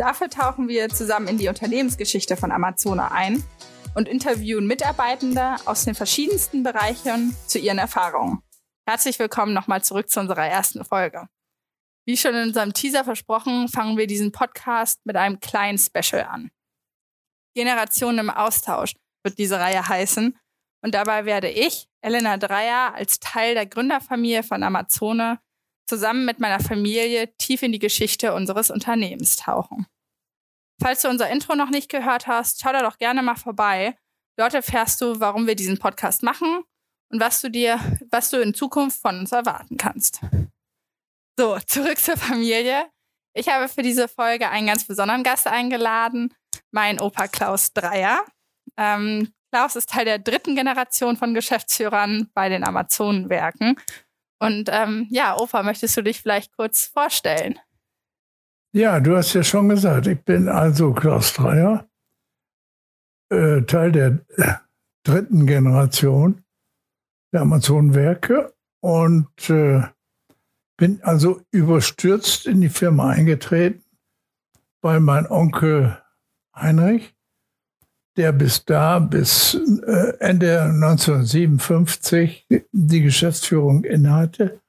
Dafür tauchen wir zusammen in die Unternehmensgeschichte von Amazona ein und interviewen Mitarbeitende aus den verschiedensten Bereichen zu ihren Erfahrungen. Herzlich willkommen nochmal zurück zu unserer ersten Folge. Wie schon in unserem Teaser versprochen, fangen wir diesen Podcast mit einem kleinen Special an. Generationen im Austausch wird diese Reihe heißen. Und dabei werde ich, Elena Dreier, als Teil der Gründerfamilie von Amazone zusammen mit meiner Familie tief in die Geschichte unseres Unternehmens tauchen. Falls du unser Intro noch nicht gehört hast, schau da doch gerne mal vorbei. Dort erfährst du, warum wir diesen Podcast machen und was du dir, was du in Zukunft von uns erwarten kannst. So, zurück zur Familie. Ich habe für diese Folge einen ganz besonderen Gast eingeladen, mein Opa Klaus Dreier. Ähm, Klaus ist Teil der dritten Generation von Geschäftsführern bei den Amazonenwerken und ähm, ja, Opa, möchtest du dich vielleicht kurz vorstellen? Ja, du hast ja schon gesagt, ich bin also Klaus Dreier, äh, Teil der dritten Generation der Amazonenwerke und äh, bin also überstürzt in die Firma eingetreten, weil mein Onkel Heinrich der bis da, bis äh, Ende 1957 die Geschäftsführung innehatte,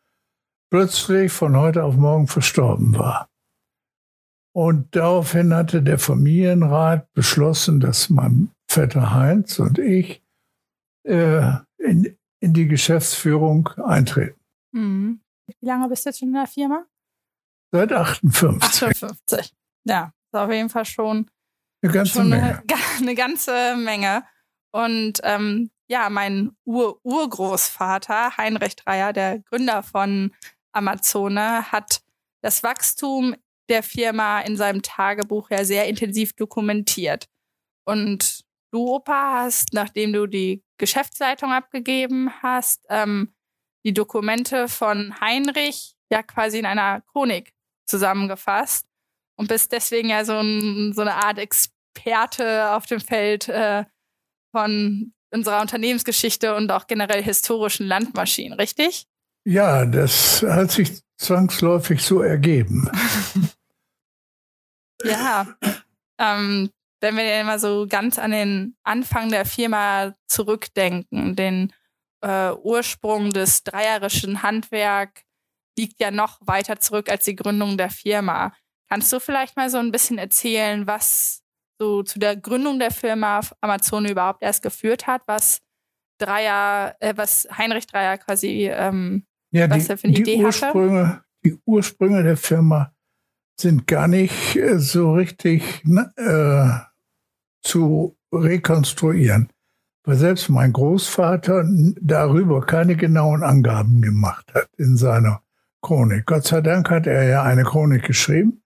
plötzlich von heute auf morgen verstorben war. Und daraufhin hatte der Familienrat beschlossen, dass mein Vetter Heinz und ich äh, in, in die Geschäftsführung eintreten. Mhm. Wie lange bist du jetzt schon in der Firma? Seit 58. 58. Ja, ist auf jeden Fall schon eine ganze schon Menge. Eine, eine, ganze Menge. Und ähm, ja, mein Ur Urgroßvater, Heinrich Dreier, der Gründer von Amazone, hat das Wachstum der Firma in seinem Tagebuch ja sehr intensiv dokumentiert. Und du, Opa, hast, nachdem du die Geschäftsleitung abgegeben hast, ähm, die Dokumente von Heinrich ja quasi in einer Chronik zusammengefasst und bist deswegen ja so, ein, so eine Art Experte auf dem Feld äh, von unserer Unternehmensgeschichte und auch generell historischen Landmaschinen, richtig? Ja, das hat sich zwangsläufig so ergeben. ja, ähm, wenn wir immer so ganz an den Anfang der Firma zurückdenken, den äh, Ursprung des dreierischen Handwerk liegt ja noch weiter zurück als die Gründung der Firma. Kannst du vielleicht mal so ein bisschen erzählen, was so zu der Gründung der Firma Amazon überhaupt erst geführt hat, was Dreier, äh, was Heinrich Dreier quasi, ähm, ja, was die, er für eine Idee Ursprünge, hatte? Die Ursprünge der Firma sind gar nicht äh, so richtig ne, äh, zu rekonstruieren, weil selbst mein Großvater darüber keine genauen Angaben gemacht hat in seiner Chronik. Gott sei Dank hat er ja eine Chronik geschrieben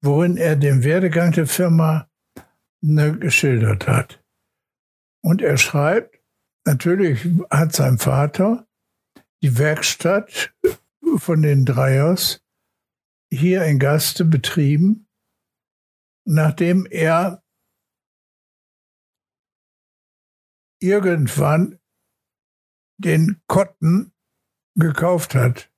worin er den Werdegang der Firma ne, geschildert hat. Und er schreibt, natürlich hat sein Vater die Werkstatt von den Dreiers hier in Gaste betrieben, nachdem er irgendwann den Kotten gekauft hat.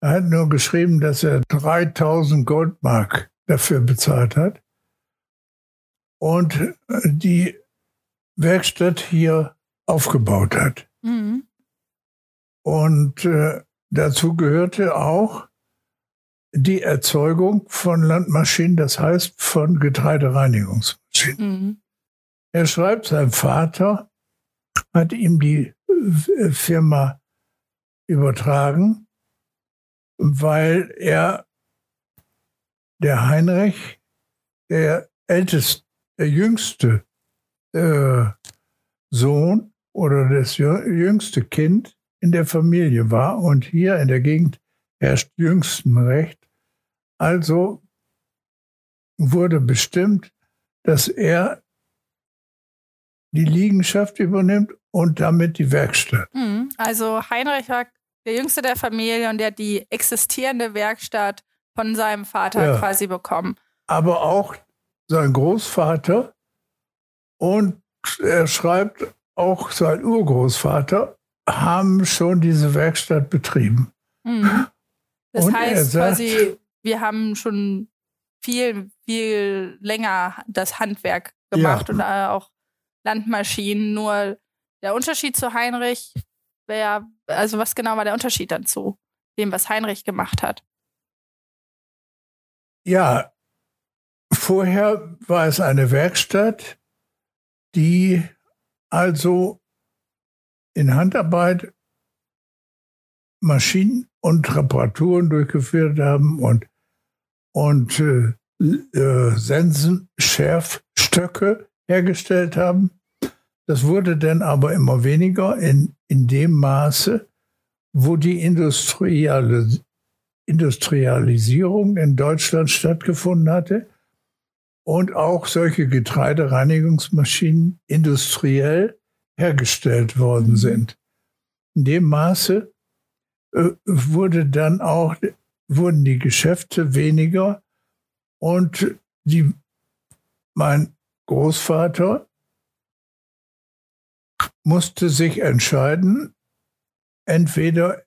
Er hat nur geschrieben, dass er 3000 Goldmark dafür bezahlt hat und die Werkstatt hier aufgebaut hat. Mhm. Und äh, dazu gehörte auch die Erzeugung von Landmaschinen, das heißt von Getreidereinigungsmaschinen. Mhm. Er schreibt, sein Vater hat ihm die äh, Firma übertragen weil er, der Heinrich, der älteste, der jüngste äh, Sohn oder das jüngste Kind in der Familie war und hier in der Gegend herrscht Jüngstenrecht. Also wurde bestimmt, dass er die Liegenschaft übernimmt und damit die Werkstatt. Mhm. Also Heinrich war der jüngste der Familie und der hat die existierende Werkstatt von seinem Vater ja. quasi bekommen. Aber auch sein Großvater und er schreibt auch sein Urgroßvater haben schon diese Werkstatt betrieben. Mhm. Das und heißt sagt, quasi, wir haben schon viel, viel länger das Handwerk gemacht ja. und äh, auch Landmaschinen. Nur der Unterschied zu Heinrich wäre, also was genau war der Unterschied dann zu dem, was Heinrich gemacht hat? Ja, vorher war es eine Werkstatt, die also in Handarbeit Maschinen und Reparaturen durchgeführt haben und, und äh, äh, Sensen, hergestellt haben. Das wurde dann aber immer weniger in, in dem Maße, wo die industrielle, Industrialisierung in Deutschland stattgefunden hatte und auch solche Getreidereinigungsmaschinen industriell hergestellt worden mhm. sind. In dem Maße äh, wurde dann auch, wurden die Geschäfte weniger und die, mein Großvater musste sich entscheiden, entweder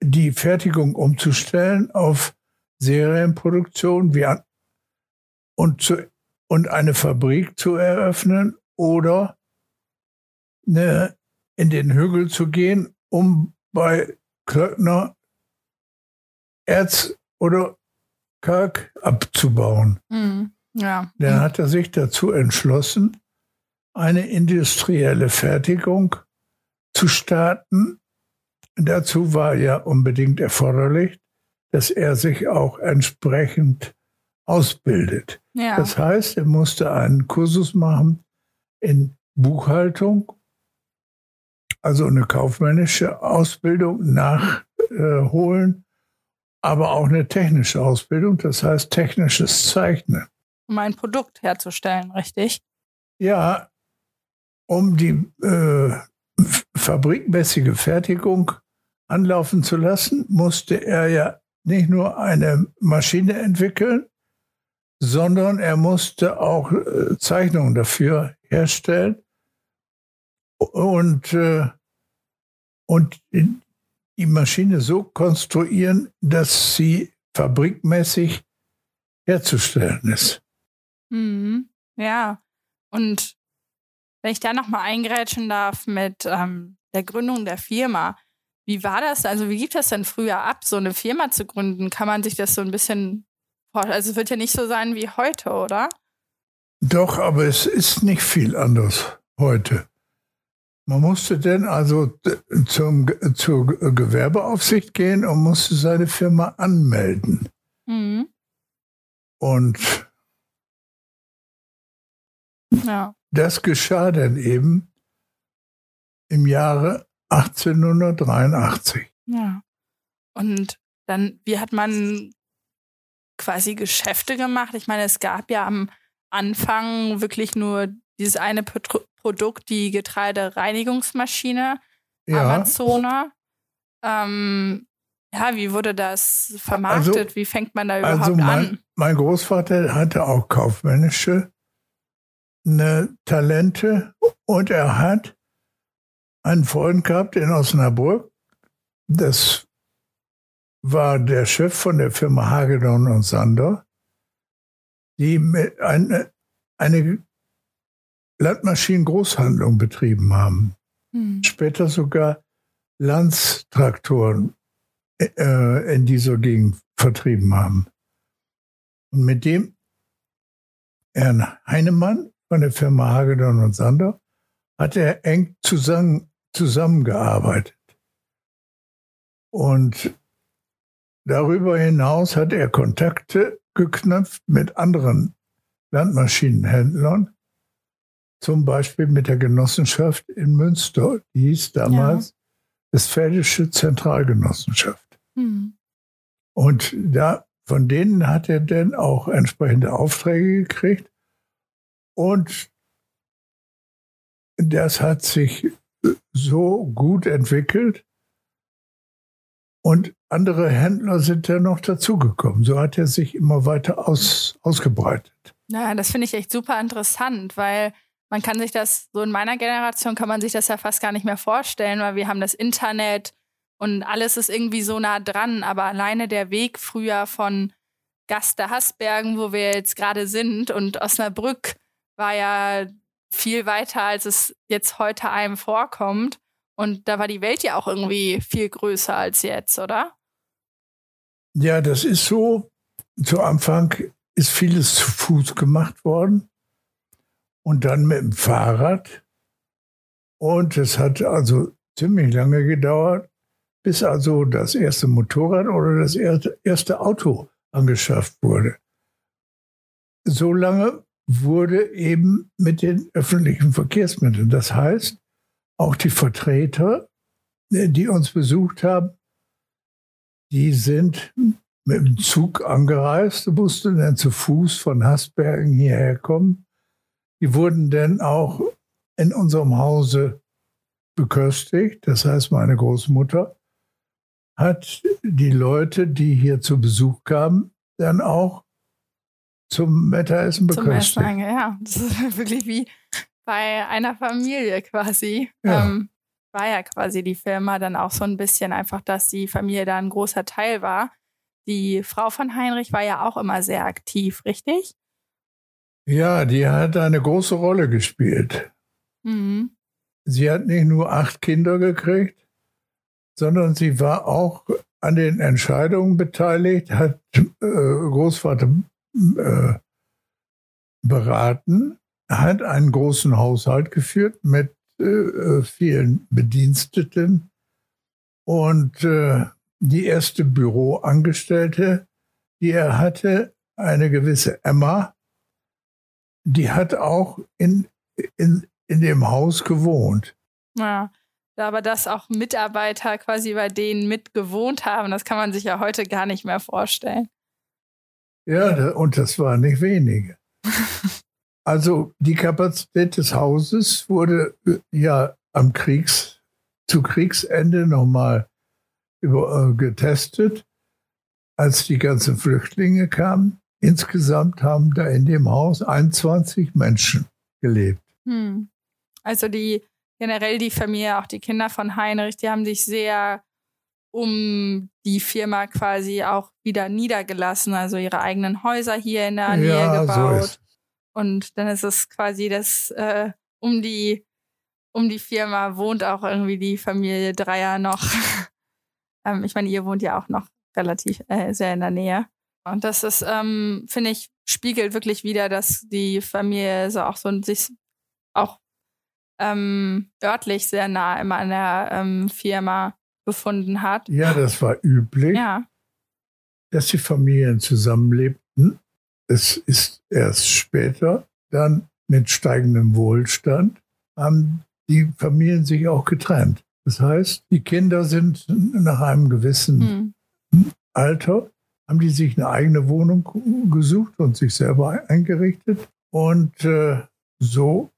die Fertigung umzustellen auf Serienproduktion wie an, und, zu, und eine Fabrik zu eröffnen oder eine, in den Hügel zu gehen, um bei Klöckner Erz oder Kalk abzubauen. Mhm. Ja. Dann hat er sich dazu entschlossen, eine industrielle Fertigung zu starten. Dazu war ja unbedingt erforderlich, dass er sich auch entsprechend ausbildet. Ja. Das heißt, er musste einen Kursus machen in Buchhaltung, also eine kaufmännische Ausbildung nachholen, aber auch eine technische Ausbildung, das heißt technisches Zeichnen. Um ein Produkt herzustellen, richtig? Ja, um die äh, fabrikmäßige Fertigung anlaufen zu lassen, musste er ja nicht nur eine Maschine entwickeln, sondern er musste auch äh, Zeichnungen dafür herstellen und, äh, und die Maschine so konstruieren, dass sie fabrikmäßig herzustellen ist. Mhm. Ja, und wenn ich da nochmal eingrätschen darf mit ähm, der Gründung der Firma, wie war das? Also wie gibt das denn früher ab, so eine Firma zu gründen? Kann man sich das so ein bisschen also es wird ja nicht so sein wie heute, oder? Doch, aber es ist nicht viel anders heute. Man musste dann also zum, zur Gewerbeaufsicht gehen und musste seine Firma anmelden. Mhm. Und ja. Das geschah dann eben im Jahre 1883. Ja. Und dann, wie hat man quasi Geschäfte gemacht. Ich meine, es gab ja am Anfang wirklich nur dieses eine Pro Produkt, die Getreidereinigungsmaschine, ja. Amazone. Ähm, ja, wie wurde das vermarktet? Also, wie fängt man da also überhaupt also mein, an? Mein Großvater hatte auch kaufmännische Talente und er hat einen Freund gehabt in Osnabrück. Das war der Chef von der Firma Hagedorn und Sander, die eine, eine Landmaschinen-Großhandlung betrieben haben. Hm. Später sogar Landstraktoren äh, in dieser Gegend vertrieben haben. Und mit dem Herrn Heinemann von der Firma Hagedorn und Sander hat er eng zusammen, zusammengearbeitet. Und Darüber hinaus hat er Kontakte geknüpft mit anderen Landmaschinenhändlern, zum Beispiel mit der Genossenschaft in Münster, die hieß damals ja. Westfälische Zentralgenossenschaft. Mhm. Und da, von denen hat er dann auch entsprechende Aufträge gekriegt. Und das hat sich so gut entwickelt und andere Händler sind dann noch dazugekommen. So hat er sich immer weiter aus, ausgebreitet. Ja, das finde ich echt super interessant, weil man kann sich das, so in meiner Generation kann man sich das ja fast gar nicht mehr vorstellen, weil wir haben das Internet und alles ist irgendwie so nah dran, aber alleine der Weg früher von Gaster Hasbergen, wo wir jetzt gerade sind, und Osnabrück war ja viel weiter, als es jetzt heute einem vorkommt. Und da war die Welt ja auch irgendwie viel größer als jetzt, oder? Ja, das ist so. Zu Anfang ist vieles zu Fuß gemacht worden und dann mit dem Fahrrad. Und es hat also ziemlich lange gedauert, bis also das erste Motorrad oder das erste Auto angeschafft wurde. So lange wurde eben mit den öffentlichen Verkehrsmitteln. Das heißt, auch die Vertreter, die uns besucht haben, die sind mit dem Zug angereist, mussten dann zu Fuß von Hasbergen hierher kommen. Die wurden dann auch in unserem Hause beköstigt. Das heißt, meine Großmutter hat die Leute, die hier zu Besuch kamen, dann auch zum Mittagessen beköstigt. Zum Essen, ja. Das ist wirklich wie bei einer Familie quasi. Ja. Ähm, war ja quasi die Firma dann auch so ein bisschen einfach, dass die Familie da ein großer Teil war. Die Frau von Heinrich war ja auch immer sehr aktiv, richtig? Ja, die hat eine große Rolle gespielt. Mhm. Sie hat nicht nur acht Kinder gekriegt, sondern sie war auch an den Entscheidungen beteiligt, hat äh, Großvater äh, beraten, hat einen großen Haushalt geführt mit äh, vielen Bediensteten und äh, die erste Büroangestellte, die er hatte, eine gewisse Emma, die hat auch in, in, in dem Haus gewohnt. Ja, aber dass auch Mitarbeiter quasi bei denen mitgewohnt haben, das kann man sich ja heute gar nicht mehr vorstellen. Ja, und das waren nicht wenige. also die Kapazität des Hauses wurde äh, ja am Kriegs, zu Kriegsende nochmal über, äh, getestet, als die ganzen Flüchtlinge kamen. Insgesamt haben da in dem Haus 21 Menschen gelebt. Hm. Also die generell die Familie, auch die Kinder von Heinrich, die haben sich sehr um die Firma quasi auch wieder niedergelassen, also ihre eigenen Häuser hier in der Nähe ja, gebaut. So und dann ist es quasi das äh, um die um die Firma wohnt auch irgendwie die Familie Dreier noch. ähm, ich meine, ihr wohnt ja auch noch relativ äh, sehr in der Nähe. Und das ist, ähm, finde ich, spiegelt wirklich wieder, dass die Familie so auch so sich auch ähm, örtlich sehr nah immer an der ähm, Firma befunden hat. Ja, das war üblich, ja. dass die Familien zusammenlebten. Es ist erst später, dann mit steigendem Wohlstand, haben die Familien sich auch getrennt. Das heißt, die Kinder sind nach einem gewissen hm. Alter, haben die sich eine eigene Wohnung gesucht und sich selber eingerichtet. Und äh, so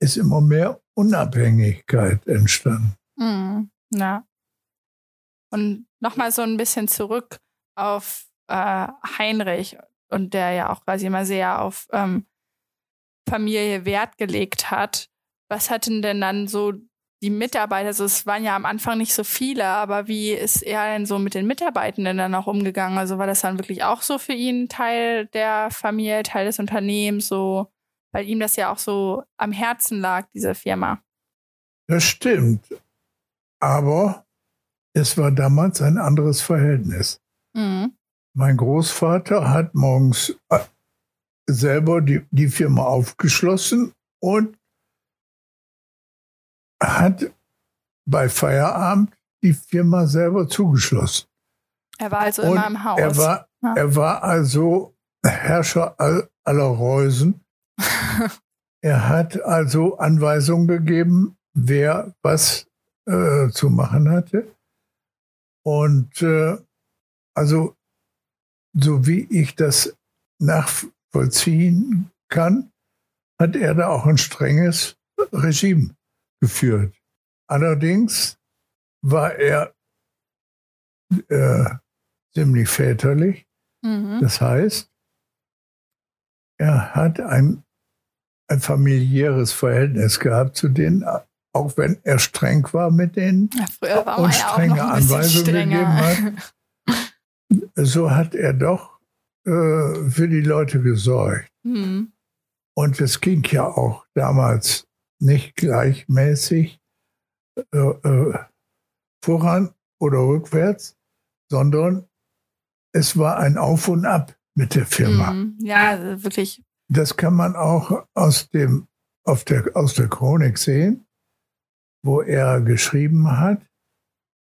ist immer mehr Unabhängigkeit entstanden. Hm. Ja. Und nochmal so ein bisschen zurück auf äh, Heinrich und der ja auch quasi immer sehr auf ähm, Familie Wert gelegt hat. Was hatten denn dann so die Mitarbeiter, also es waren ja am Anfang nicht so viele, aber wie ist er denn so mit den Mitarbeitenden dann auch umgegangen? Also war das dann wirklich auch so für ihn Teil der Familie, Teil des Unternehmens, so, weil ihm das ja auch so am Herzen lag, diese Firma? Das stimmt. Aber es war damals ein anderes Verhältnis. Mhm. Mein Großvater hat morgens äh, selber die, die Firma aufgeschlossen und hat bei Feierabend die Firma selber zugeschlossen. Er war also und immer im Haus. Er war, ja. er war also Herrscher aller Reusen. er hat also Anweisungen gegeben, wer was äh, zu machen hatte. Und äh, also, so wie ich das nachvollziehen kann, hat er da auch ein strenges Regime geführt. Allerdings war er äh, ziemlich väterlich. Mhm. Das heißt, er hat ein, ein familiäres Verhältnis gehabt zu denen, auch wenn er streng war mit denen ja, und strenge ja Anweisungen gegeben hat. So hat er doch äh, für die Leute gesorgt. Mhm. Und es ging ja auch damals nicht gleichmäßig äh, äh, voran oder rückwärts, sondern es war ein Auf und Ab mit der Firma. Mhm. Ja, wirklich. Das kann man auch aus, dem, auf der, aus der Chronik sehen, wo er geschrieben hat,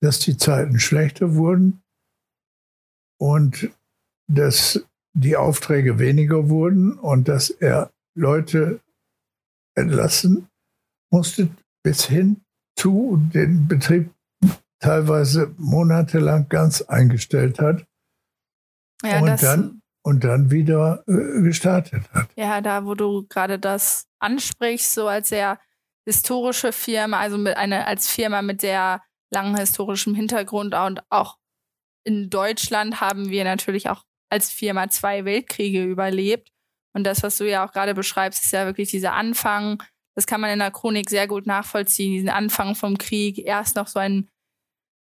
dass die Zeiten schlechter wurden und dass die Aufträge weniger wurden und dass er Leute entlassen musste, bis hin zu den Betrieb teilweise monatelang ganz eingestellt hat ja, und, dann, und dann wieder äh, gestartet hat. Ja, da wo du gerade das ansprichst, so als sehr historische Firma, also mit eine, als Firma mit sehr langem historischem Hintergrund und auch in Deutschland haben wir natürlich auch als Firma zwei Weltkriege überlebt. Und das, was du ja auch gerade beschreibst, ist ja wirklich dieser Anfang. Das kann man in der Chronik sehr gut nachvollziehen, diesen Anfang vom Krieg. Erst noch so ein,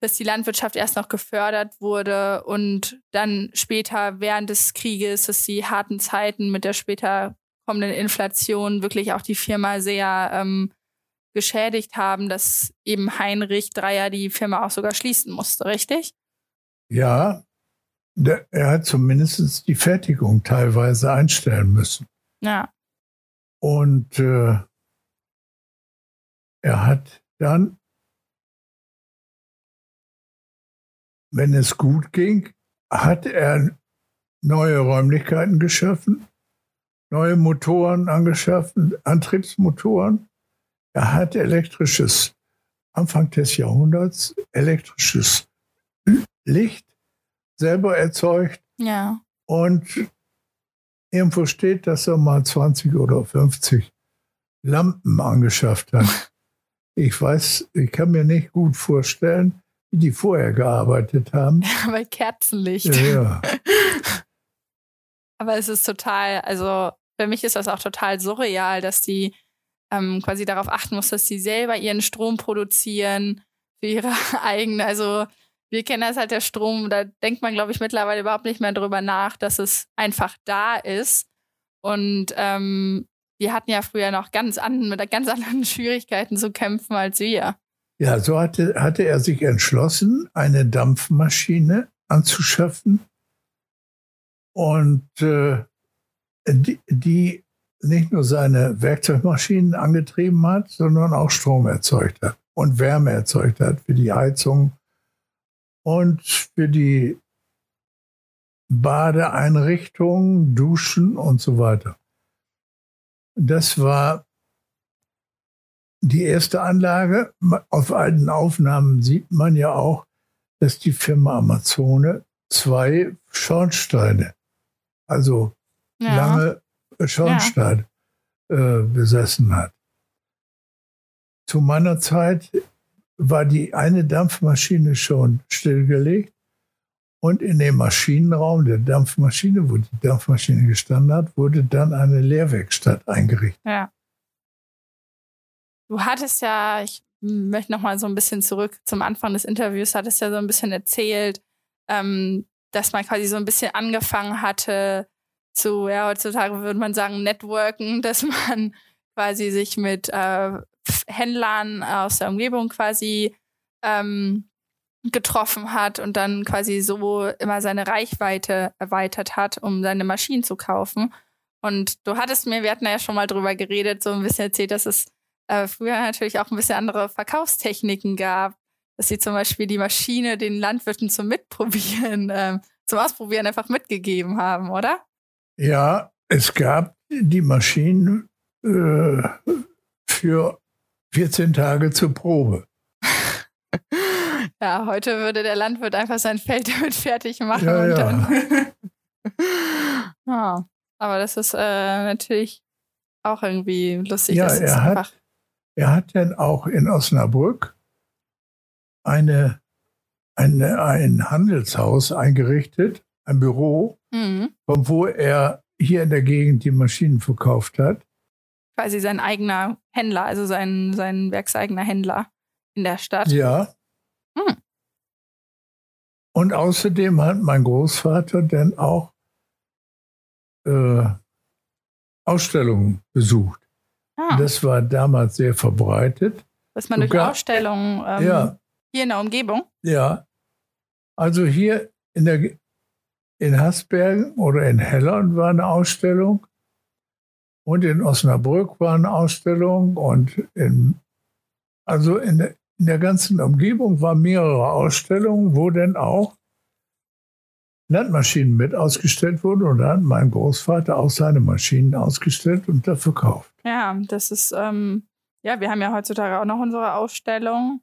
dass die Landwirtschaft erst noch gefördert wurde und dann später während des Krieges, dass die harten Zeiten mit der später kommenden Inflation wirklich auch die Firma sehr ähm, geschädigt haben, dass eben Heinrich Dreier die Firma auch sogar schließen musste, richtig? Ja, der, er hat zumindest die Fertigung teilweise einstellen müssen. Ja. Und äh, er hat dann, wenn es gut ging, hat er neue Räumlichkeiten geschaffen, neue Motoren angeschaffen, Antriebsmotoren. Er hat elektrisches, Anfang des Jahrhunderts, elektrisches Licht selber erzeugt. Ja. Und irgendwo steht, dass er mal 20 oder 50 Lampen angeschafft hat. Ich weiß, ich kann mir nicht gut vorstellen, wie die vorher gearbeitet haben. Ja, bei Kerzenlicht. Ja. Aber es ist total, also für mich ist das auch total surreal, dass die ähm, quasi darauf achten muss, dass sie selber ihren Strom produzieren für ihre eigene, also wir kennen das halt der Strom, da denkt man, glaube ich, mittlerweile überhaupt nicht mehr drüber nach, dass es einfach da ist. Und ähm, wir hatten ja früher noch ganz an, mit ganz anderen Schwierigkeiten zu kämpfen als wir. Ja, so hatte, hatte er sich entschlossen, eine Dampfmaschine anzuschaffen und äh, die, die nicht nur seine Werkzeugmaschinen angetrieben hat, sondern auch Strom erzeugt hat und Wärme erzeugt hat für die Heizung und für die Badeeinrichtungen, Duschen und so weiter. Das war die erste Anlage. Auf alten Aufnahmen sieht man ja auch, dass die Firma Amazone zwei Schornsteine, also ja. lange Schornsteine ja. äh, besessen hat. Zu meiner Zeit war die eine Dampfmaschine schon stillgelegt und in dem Maschinenraum der Dampfmaschine, wo die Dampfmaschine gestanden hat, wurde dann eine Lehrwerkstatt eingerichtet. Ja. Du hattest ja, ich möchte noch mal so ein bisschen zurück zum Anfang des Interviews, hattest ja so ein bisschen erzählt, ähm, dass man quasi so ein bisschen angefangen hatte zu, ja, heutzutage würde man sagen, networken, dass man quasi sich mit äh, Händlern aus der Umgebung quasi ähm, getroffen hat und dann quasi so immer seine Reichweite erweitert hat, um seine Maschinen zu kaufen. Und du hattest mir, wir hatten ja schon mal drüber geredet, so ein bisschen erzählt, dass es äh, früher natürlich auch ein bisschen andere Verkaufstechniken gab, dass sie zum Beispiel die Maschine den Landwirten zum Mitprobieren, äh, zum Ausprobieren einfach mitgegeben haben, oder? Ja, es gab die Maschinen äh, für 14 Tage zur Probe. Ja, heute würde der Landwirt einfach sein Feld damit fertig machen. Ja, ja. Dann ja. Aber das ist äh, natürlich auch irgendwie lustig. Ja, er hat, Er hat dann auch in Osnabrück eine, eine, ein Handelshaus eingerichtet, ein Büro, Mhm. von wo er hier in der Gegend die Maschinen verkauft hat. Quasi sein eigener Händler, also sein, sein werkseigener Händler in der Stadt. Ja. Hm. Und außerdem hat mein Großvater dann auch äh, Ausstellungen besucht. Ah, Das war damals sehr verbreitet. dass man durch sogar- Ausstellungen ähm, Ja, hier in der Umgebung. ja. Also hier in, der, in Hasbergen oder in Hellern war eine Ausstellung. Und in Osnabrück war eine Ausstellung. Und in, also in der, in der ganzen Umgebung waren mehrere Ausstellungen, wo dann auch Landmaschinen mit ausgestellt wurden. Und da hat mein Großvater auch seine Maschinen ausgestellt und da verkauft. Ja, das ist, ähm, ja, wir haben ja heutzutage auch noch unsere Ausstellung.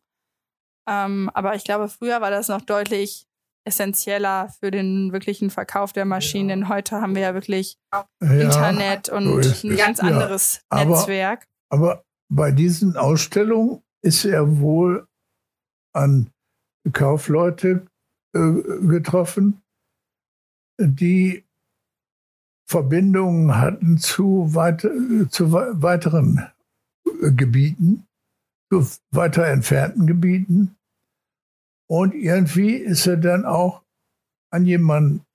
Ähm, aber ich glaube, früher war das noch deutlich essentieller für den wirklichen Verkauf der Maschinen. Heute haben wir ja wirklich Ja, Internet so und ist ein ganz ja. anderes Aber- Netzwerk. Aber bei diesen Ausstellungen ist er wohl an Kaufleute äh, getroffen, die Verbindungen hatten zu, weit, zu wei- weiteren äh, Gebieten, zu weiter entfernten Gebieten. Und irgendwie ist er dann auch an jemanden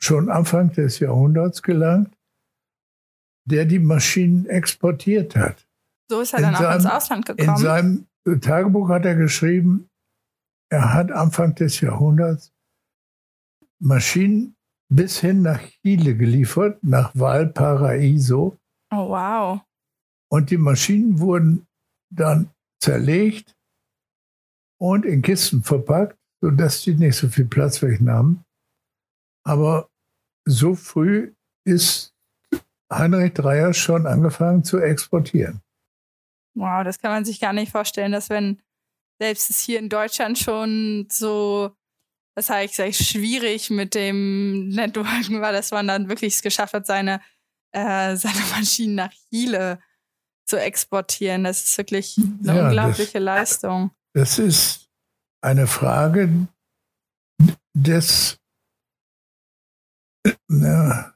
schon Anfang des Jahrhunderts gelangt, der die Maschinen exportiert hat. So ist er in dann auch ins seinem- Ausland In gekommen. seinem Tagebuch hat er geschrieben, er hat Anfang des Jahrhunderts Maschinen bis hin nach Chile geliefert, nach Valparaiso. Oh, wow. Und die Maschinen wurden dann zerlegt und in Kisten verpackt, sodass die nicht so viel Platz wegnahmen. Aber so früh ist Heinrich Dreier schon angefangen zu exportieren. Wow, das kann man sich gar nicht vorstellen, dass wenn selbst es hier in Deutschland schon so, das sage ich, sag ich, schwierig mit dem Networken war, dass man dann wirklich es geschafft hat, seine, äh, seine Maschinen nach Chile zu exportieren. Das ist wirklich eine Ja, unglaubliche Leistung. Das ist eine Frage des, na,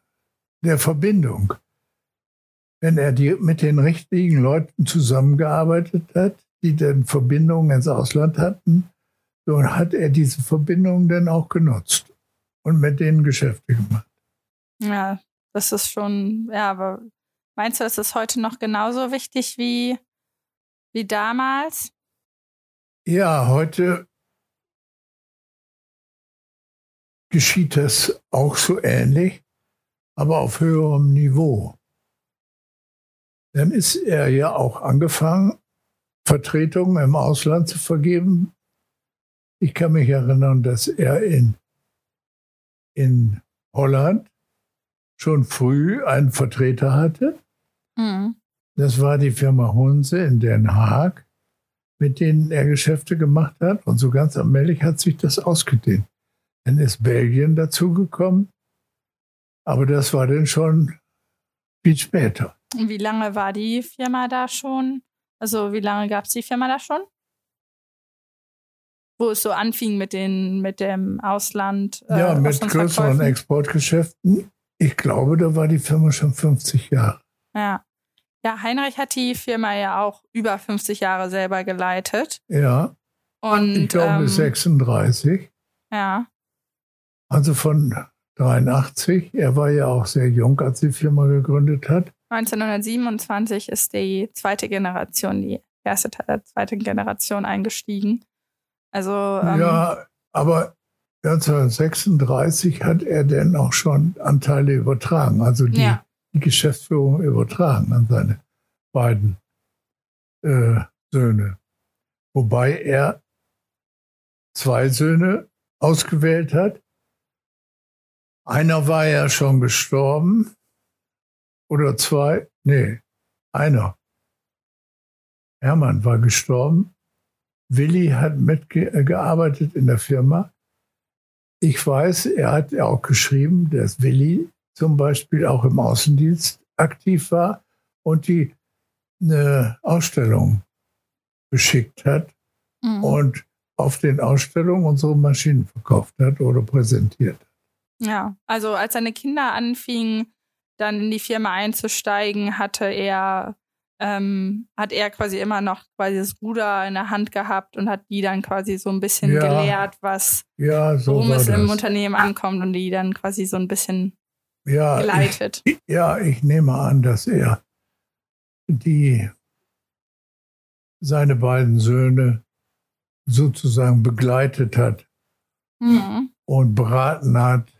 der Verbindung. Wenn er die, mit den richtigen Leuten zusammengearbeitet hat, die dann Verbindungen ins Ausland hatten, so hat er diese Verbindungen dann auch genutzt und mit denen Geschäfte gemacht. Ja, das ist schon, ja, aber meinst du, ist heute noch genauso wichtig wie, wie damals? Ja, heute geschieht das auch so ähnlich, aber auf höherem Niveau. Dann ist er ja auch angefangen, Vertretungen im Ausland zu vergeben. Ich kann mich erinnern, dass er in, in Holland schon früh einen Vertreter hatte. Hm. Das war die Firma Hunse in Den Haag, mit denen er Geschäfte gemacht hat. Und so ganz allmählich hat sich das ausgedehnt. Dann ist Belgien dazugekommen, aber das war dann schon viel später. Wie lange war die Firma da schon? Also wie lange gab es die Firma da schon? Wo es so anfing mit, den, mit dem Ausland. äh, ja, mit größeren Exportgeschäften. Ich glaube, da war die Firma schon 50 Jahre. Ja. Ja, Heinrich hat die Firma ja auch über 50 Jahre selber geleitet. Ja, Und ich glaube ähm, bis 36. ja, Also von 83. Er war ja auch sehr jung, als die Firma gegründet hat. 1927 ist die zweite Generation, die erste der zweiten Generation eingestiegen. Also ähm, Ja, aber 1936 hat er dann auch schon Anteile übertragen, also die, Ja. Die Geschäftsführung übertragen an seine beiden äh, Söhne. Wobei er zwei Söhne ausgewählt hat. Einer war ja schon gestorben. Oder zwei. Nee, einer. Hermann war gestorben. Willi hat mitgearbeitet in der Firma. Ich weiß, er hat ja auch geschrieben, dass Willi zum Beispiel auch im Außendienst aktiv war und die eine Ausstellung beschickt hat mhm. und auf den Ausstellungen unsere Maschinen verkauft hat oder präsentiert. Ja, also als seine Kinder anfingen, dann in die Firma einzusteigen, hatte er ähm, hat er quasi immer noch quasi das Ruder in der Hand gehabt und hat die dann quasi so ein bisschen ja. gelehrt, was ja, so worum es im Unternehmen ankommt und die dann quasi so ein bisschen ja, geleitet. Ich, ja, ich nehme an, dass er die seine beiden Söhne sozusagen begleitet hat mhm. und beraten hat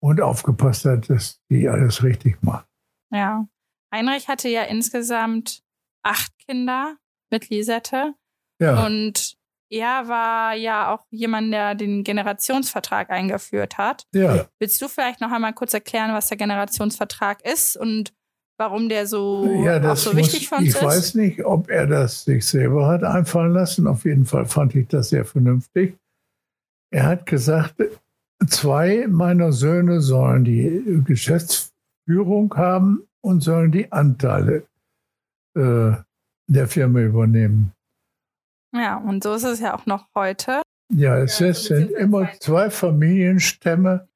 und aufgepasst hat, dass die alles richtig machen. Ja. Heinrich hatte ja insgesamt acht Kinder mit Lisette. Ja. Und er war ja auch jemand, der den Generationsvertrag eingeführt hat. Ja. Willst du vielleicht noch einmal kurz erklären, was der Generationsvertrag ist und warum der so, ja, das so wichtig muss, für uns ich ist? Ich weiß nicht, ob er das sich selber hat einfallen lassen. Auf jeden Fall fand ich das sehr vernünftig. Er hat gesagt, zwei meiner Söhne sollen die Geschäftsführung haben und sollen die Anteile äh, der Firma übernehmen. Ja, und so ist es ja auch noch heute. Ja, es ja, sind immer zwei Familienstämme,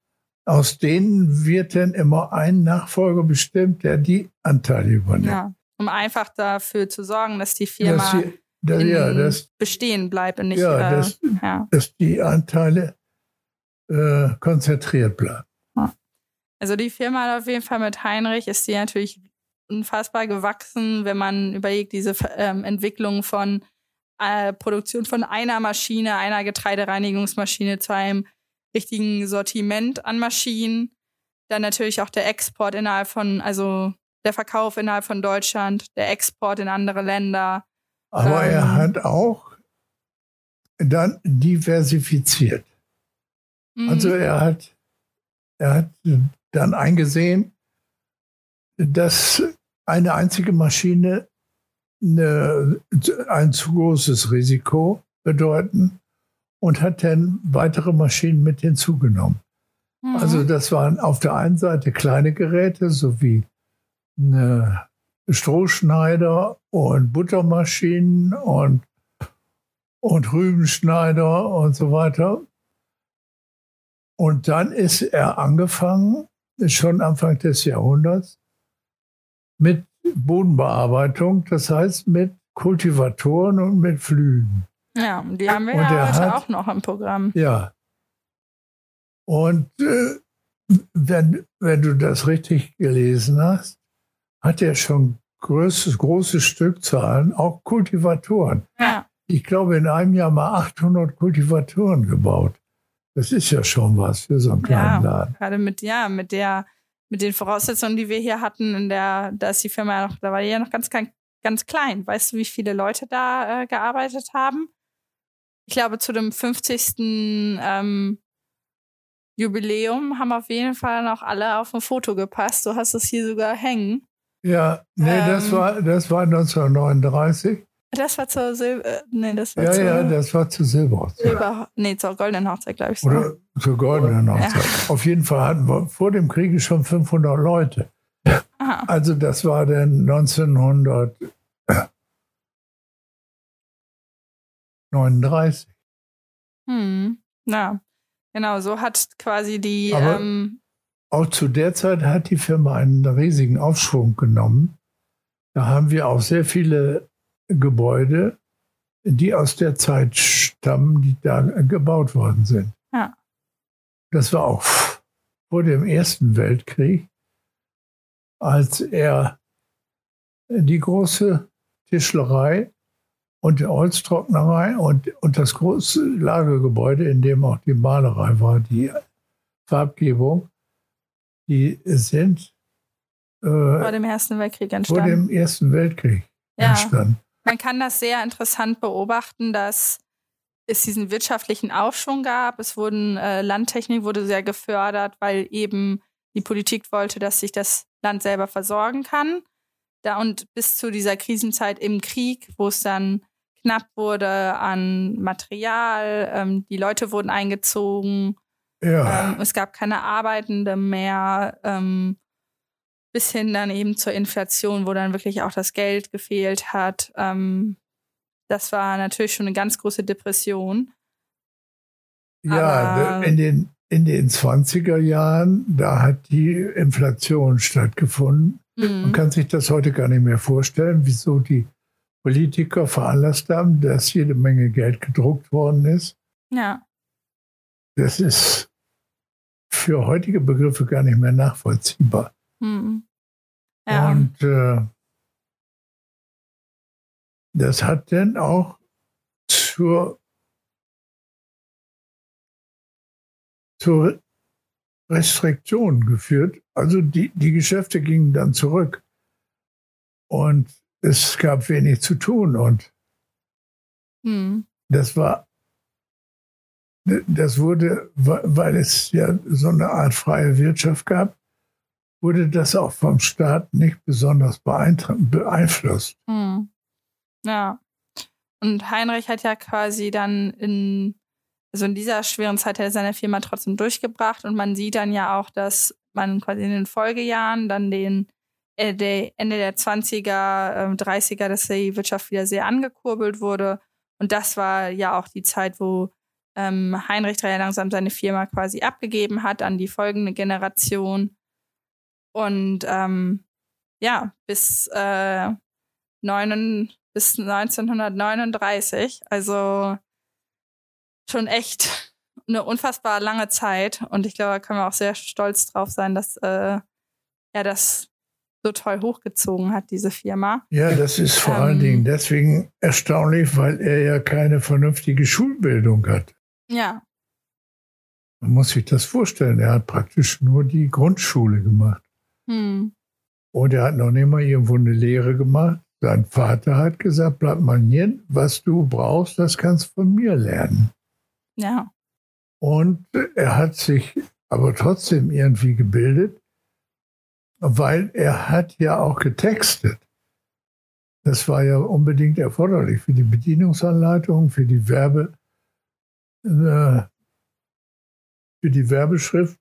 aus denen wird dann immer ein Nachfolger bestimmt, der die Anteile übernimmt. Ja, um einfach dafür zu sorgen, dass die Firma dass die, da, ja, das, bestehen bleibt und nicht, ja, äh, dass, ja. dass die Anteile äh, konzentriert bleiben. Also die Firma hat auf jeden Fall mit Heinrich ist die natürlich unfassbar gewachsen, wenn man überlegt, diese ähm, Entwicklung von äh, Produktion von einer Maschine, einer Getreidereinigungsmaschine zu einem richtigen Sortiment an Maschinen. Dann natürlich auch der Export innerhalb von, also der Verkauf innerhalb von Deutschland, der Export in andere Länder. Aber ähm, er hat auch dann diversifiziert. Also mhm. er hat, er hat dann eingesehen, dass eine einzige Maschine eine, ein zu großes Risiko bedeuten und hat dann weitere Maschinen mit hinzugenommen. Mhm. Also das waren auf der einen Seite kleine Geräte sowie eine Strohschneider und Buttermaschinen und, und Rübenschneider und so weiter. Und dann ist er angefangen, schon Anfang des Jahrhunderts mit Bodenbearbeitung, das heißt mit Kultivatoren und mit Flügen. Ja, die haben wir und ja heute hat, auch noch im Programm. Ja. Und äh, wenn, wenn du das richtig gelesen hast, hat er schon große, große Stückzahlen, auch Kultivatoren. Ja. Ich glaube, in einem Jahr mal 800 Kultivatoren gebaut. Das ist ja schon was für so einen kleinen ja, Laden. Gerade mit, ja, mit der, mit den Voraussetzungen, die wir hier hatten, in der, da ist die Firma ja noch, da war die ja noch ganz, ganz klein. Weißt du, wie viele Leute da äh, gearbeitet haben? Ich glaube, zu dem 50. Ähm, Jubiläum haben auf jeden Fall noch alle auf ein Foto gepasst. Du hast es hier sogar hängen. Ja, nee, ähm, das, war, das war 1939. Das war zur Silber. Äh, nee, das war ja, zur, ja, das war zur Silberhochzeit. Silber, nee, zur goldenen Hochzeit, glaube ich. So. Oder zur goldenen Hochzeit. Ja. Auf jeden Fall hatten wir vor dem Krieg schon 500 Leute. Aha. Also, das war dann 1939. Hm, ja. Genau, so hat quasi die. Ähm, auch zu der Zeit hat die Firma einen riesigen Aufschwung genommen. Da haben wir auch sehr viele Gebäude, die aus der Zeit stammen, die da gebaut worden sind. Ja. Das war auch vor dem Ersten Weltkrieg, als er die große Tischlerei und die Holztrocknerei und, und das große Lagergebäude, in dem auch die Malerei war, die Farbgebung, die sind äh, vor dem Ersten Weltkrieg entstanden. Vor dem Ersten Weltkrieg ja. entstanden. Man kann das sehr interessant beobachten, dass es diesen wirtschaftlichen Aufschwung gab. Es wurden äh, Landtechnik wurde sehr gefördert, weil eben die Politik wollte, dass sich das Land selber versorgen kann. Da und bis zu dieser Krisenzeit im Krieg, wo es dann knapp wurde an Material, ähm, die Leute wurden eingezogen, ja. ähm, es gab keine Arbeitende mehr. Ähm, bis hin dann eben zur Inflation, wo dann wirklich auch das Geld gefehlt hat. Ähm, das war natürlich schon eine ganz große Depression. Ja, Aber in den, in den 20er Jahren, da hat die Inflation stattgefunden. Mhm. Man kann sich das heute gar nicht mehr vorstellen, wieso die Politiker veranlasst haben, dass jede Menge Geld gedruckt worden ist. Ja. Das ist für heutige Begriffe gar nicht mehr nachvollziehbar. Mhm. Ja. Und äh, das hat dann auch zur, zur Restriktion geführt. Also die, die Geschäfte gingen dann zurück. Und es gab wenig zu tun. Und hm. das war, das wurde, weil es ja so eine Art freie Wirtschaft gab, wurde das auch vom Staat nicht besonders beeinflusst. Hm. Ja. Und Heinrich hat ja quasi dann in, also in dieser schweren Zeit hat er seine Firma trotzdem durchgebracht und man sieht dann ja auch, dass man quasi in den Folgejahren dann den äh, Ende der 20er, äh, 30er, dass die Wirtschaft wieder sehr angekurbelt wurde. Und das war ja auch die Zeit, wo ähm, Heinrich Dreier langsam seine Firma quasi abgegeben hat an die folgende Generation. Und ähm, ja, bis, äh, neun, bis 1939, also schon echt eine unfassbar lange Zeit. Und ich glaube, da können wir auch sehr stolz drauf sein, dass äh, er das so toll hochgezogen hat, diese Firma. Ja, das ist vor ähm, allen Dingen deswegen erstaunlich, weil er ja keine vernünftige Schulbildung hat. Ja. Man muss sich das vorstellen. Er hat praktisch nur die Grundschule gemacht. Hm. Und er hat noch nicht mal irgendwo eine Lehre gemacht. Sein Vater hat gesagt, bleib mal hier, was du brauchst, das kannst du von mir lernen. Ja. Und er hat sich aber trotzdem irgendwie gebildet, weil er hat ja auch getextet. Das war ja unbedingt erforderlich für die Bedienungsanleitung, für die Werbe, äh, für die Werbeschrift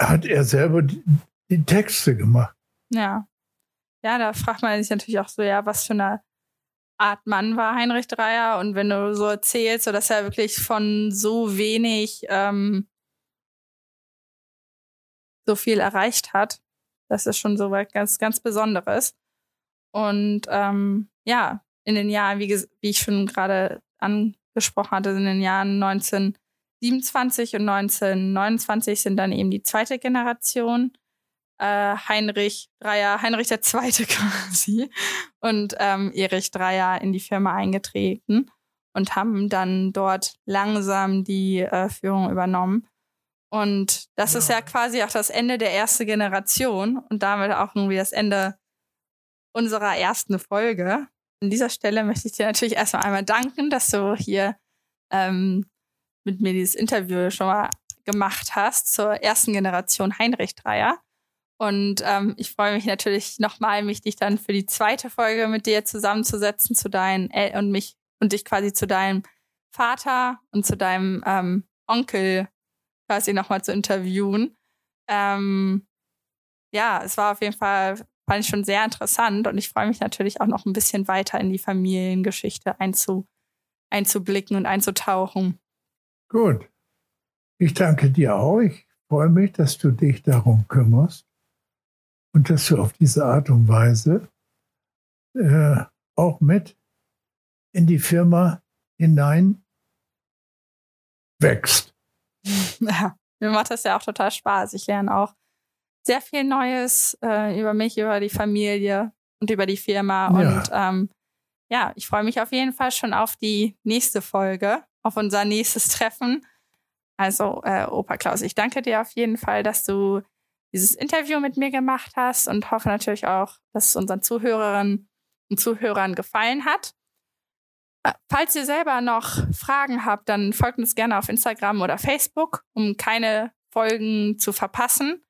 hat er selber die, die, Texte gemacht. Ja. Ja, da fragt man sich natürlich auch so, ja, was für eine Art Mann war Heinrich Dreier? Und wenn du so erzählst, so dass er wirklich von so wenig ähm, so viel erreicht hat, das ist schon so was ganz, ganz Besonderes. Und ähm, ja, in den Jahren, wie, wie ich schon gerade angesprochen hatte, in den Jahren 19 27 und 1929 sind dann eben die zweite Generation. Äh, Heinrich Dreier, Heinrich der Zweite quasi und ähm, Erich Dreier in die Firma eingetreten und haben dann dort langsam die äh, Führung übernommen. Und das ja. ist ja quasi auch das Ende der ersten Generation und damit auch irgendwie das Ende unserer ersten Folge. An dieser Stelle möchte ich dir natürlich erstmal einmal danken, dass du hier ähm, mit mir dieses Interview schon mal gemacht hast zur ersten Generation Heinrich Dreier. Und ähm, ich freue mich natürlich nochmal, mich dich dann für die zweite Folge mit dir zusammenzusetzen, zu deinen El und mich und dich quasi zu deinem Vater und zu deinem ähm, Onkel quasi nochmal zu interviewen. Ähm, ja, es war auf jeden Fall, fand ich schon sehr interessant und ich freue mich natürlich auch noch ein bisschen weiter in die Familiengeschichte einzu, einzublicken und einzutauchen. Gut. Ich danke dir auch. Ich freue mich, dass du dich darum kümmerst und dass du auf diese Art und Weise äh, auch mit in die Firma hinein wächst. Ja, mir macht das ja auch total Spaß. Ich lerne auch sehr viel Neues äh, über mich, über die Familie und über die Firma. Ja. Und ähm, ja, ich freue mich auf jeden Fall schon auf die nächste Folge auf unser nächstes Treffen. Also, äh, Opa Klaus, ich danke dir auf jeden Fall, dass du dieses Interview mit mir gemacht hast und hoffe natürlich auch, dass es unseren Zuhörerinnen und Zuhörern gefallen hat. Äh, falls ihr selber noch Fragen habt, dann folgt uns gerne auf Instagram oder Facebook, um keine Folgen zu verpassen.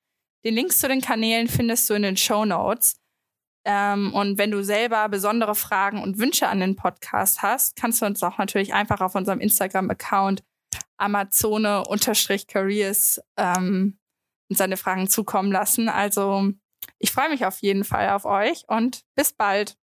Den Links zu den Kanälen findest du in den Show Notes. Ähm, und wenn du selber besondere Fragen und Wünsche an den Podcast hast, kannst du uns auch natürlich einfach auf unserem Instagram-Account Amazone-Careers ähm, seine Fragen zukommen lassen. Also ich freue mich auf jeden Fall auf euch und bis bald.